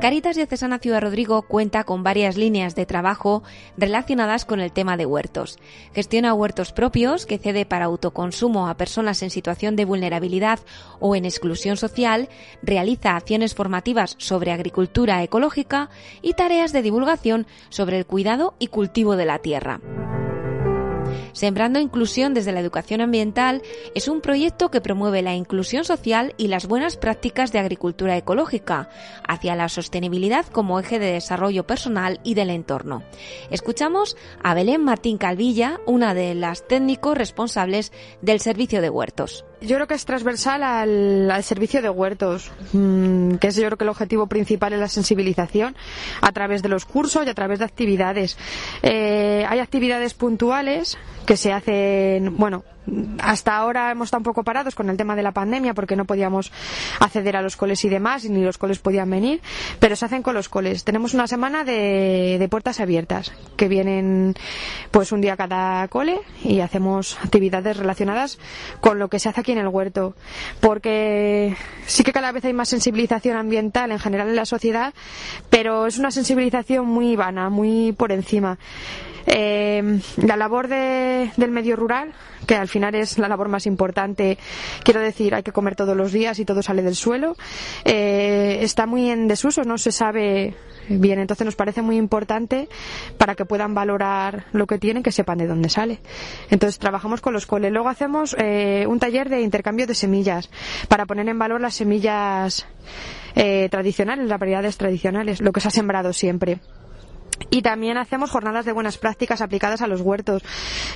Caritas Diocesana Ciudad Rodrigo cuenta con varias líneas de trabajo relacionadas con el tema de huertos. Gestiona huertos propios que cede para autoconsumo a personas en situación de vulnerabilidad o en exclusión social, realiza acciones formativas sobre agricultura ecológica y tareas de divulgación sobre el cuidado y cultivo de la tierra. Sembrando Inclusión desde la Educación Ambiental es un proyecto que promueve la inclusión social y las buenas prácticas de agricultura ecológica hacia la sostenibilidad como eje de desarrollo personal y del entorno. Escuchamos a Belén Martín Calvilla, una de las técnicos responsables del servicio de huertos. Yo creo que es transversal al, servicio de huertos, mm, que es yo creo que el objetivo principal es la sensibilización a través de los cursos y a través de actividades. Eh, hay actividades puntuales que se hacen, bueno, hasta ahora hemos estado un poco parados con el tema de la pandemia porque no podíamos acceder a los coles y demás, y ni los coles podían venir, pero se hacen con los coles. Tenemos una semana de, de puertas abiertas, que vienen pues un día cada cole y hacemos actividades relacionadas con lo que se hace aquí en el huerto. Porque sí que cada vez hay más sensibilización ambiental en general en la sociedad, pero es una sensibilización muy vana, muy por encima. Eh, la labor del medio rural, que al final es la labor más importante, quiero decir, hay que comer todos los días y todo sale del suelo, eh, está muy en desuso, no se sabe bien. Entonces nos parece muy importante para que puedan valorar lo que tienen, que sepan de dónde sale. Entonces trabajamos con los coles. Luego hacemos eh, un taller de intercambio de semillas para poner en valor las semillas tradicionales, las variedades tradicionales, lo que se ha sembrado siempre. Y también hacemos jornadas de buenas prácticas aplicadas a los huertos.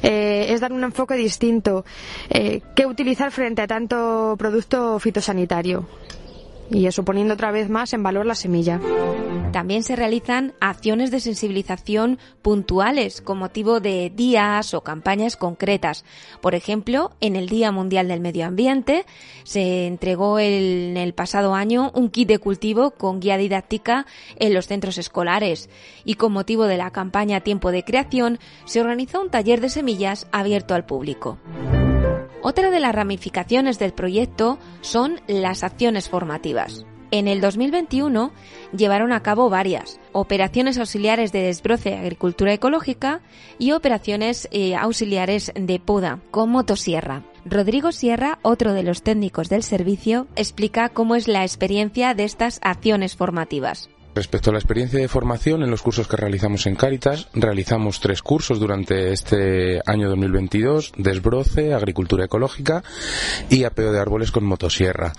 Eh, es dar un enfoque distinto. Eh, ¿Qué utilizar frente a tanto producto fitosanitario? Y eso poniendo otra vez más en valor la semilla. También se realizan acciones de sensibilización puntuales con motivo de días o campañas concretas. Por ejemplo, en el Día Mundial del Medio Ambiente se entregó en el pasado año un kit de cultivo con guía didáctica en los centros escolares y con motivo de la campaña Tiempo de Creación se organizó un taller de semillas abierto al público. Otra de las ramificaciones del proyecto son las acciones formativas. En el 2021 llevaron a cabo varias operaciones auxiliares de desbroce de agricultura ecológica y operaciones eh, auxiliares de poda con motosierra. Rodrigo Sierra, otro de los técnicos del servicio, explica cómo es la experiencia de estas acciones formativas. Respecto a la experiencia de formación en los cursos que realizamos en Cáritas, realizamos tres cursos durante este año 2022, desbroce, agricultura ecológica y apeo de árboles con motosierra.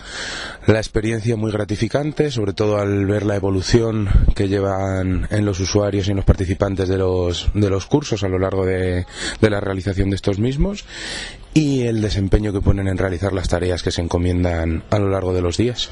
La experiencia muy gratificante, sobre todo al ver la evolución que llevan en los usuarios y en los participantes de los, de los cursos a lo largo de, de la realización de estos mismos y el desempeño que ponen en realizar las tareas que se encomiendan a lo largo de los días.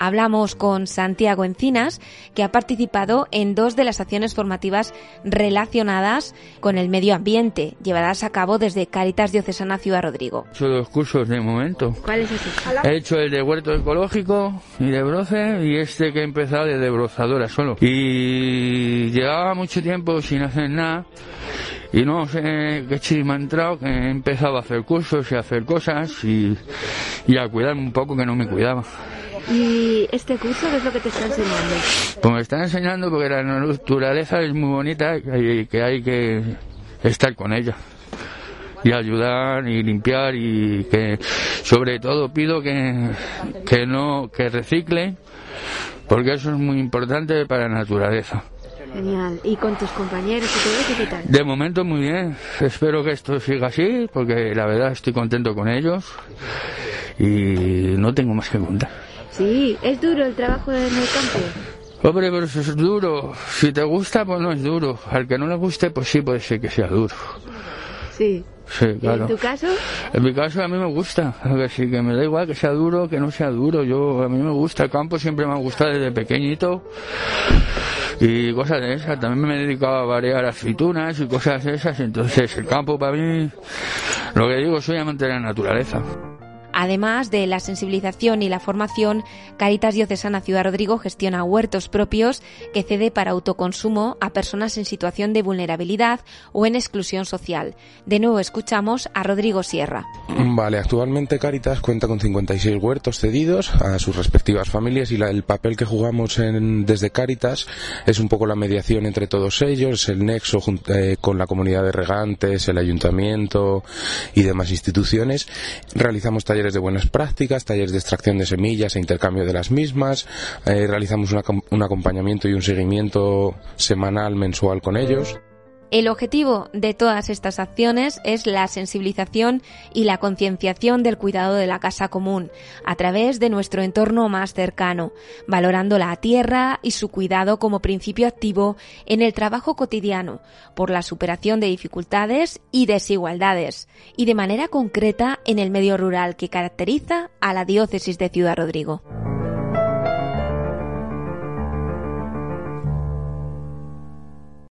Hablamos con Santiago Encinas, que ha participado en dos de las acciones formativas relacionadas con el medio ambiente, llevadas a cabo desde Caritas Diocesana Ciudad Rodrigo. He hecho dos cursos de momento. ¿Cuál es ese? He hecho el de huerto ecológico y de broce y este que he empezado de debrozadora solo. Y llevaba mucho tiempo sin hacer nada y no sé qué chisme ha entrado, que he empezado a hacer cursos y a hacer cosas y, y a cuidarme un poco que no me cuidaba. ¿Y este curso qué es lo que te está enseñando? Pues me está enseñando porque la naturaleza es muy bonita y que hay que estar con ella y ayudar y limpiar y que sobre todo pido que, que no que recicle porque eso es muy importante para la naturaleza. Genial. ¿Y con tus compañeros y todo eso qué tal? De momento muy bien. Espero que esto siga así porque la verdad estoy contento con ellos y no tengo más que contar. Sí, ¿es duro el trabajo en el campo? Hombre, pero eso es duro. Si te gusta, pues no es duro. Al que no le guste, pues sí puede ser que sea duro. Sí. Sí, claro. ¿En tu caso? En mi caso a mí me gusta. Que sí, que me da igual que sea duro, que no sea duro. Yo, a mí me gusta. El campo siempre me ha gustado desde pequeñito. Y cosas de esas. También me he dedicado a variar aceitunas y cosas de esas. Entonces, el campo para mí, lo que digo, soy amante de la naturaleza. Además de la sensibilización y la formación, Caritas Diocesana Ciudad Rodrigo gestiona huertos propios que cede para autoconsumo a personas en situación de vulnerabilidad o en exclusión social. De nuevo escuchamos a Rodrigo Sierra. Vale, actualmente Caritas cuenta con 56 huertos cedidos a sus respectivas familias y el papel que jugamos desde Caritas es un poco la mediación entre todos ellos, el nexo eh, con la comunidad de regantes, el ayuntamiento y demás instituciones. Realizamos talleres de buenas prácticas, talleres de extracción de semillas e intercambio de las mismas. Eh, realizamos un acompañamiento y un seguimiento semanal, mensual con ellos. El objetivo de todas estas acciones es la sensibilización y la concienciación del cuidado de la casa común a través de nuestro entorno más cercano, valorando la tierra y su cuidado como principio activo en el trabajo cotidiano por la superación de dificultades y desigualdades y de manera concreta en el medio rural que caracteriza a la diócesis de Ciudad Rodrigo.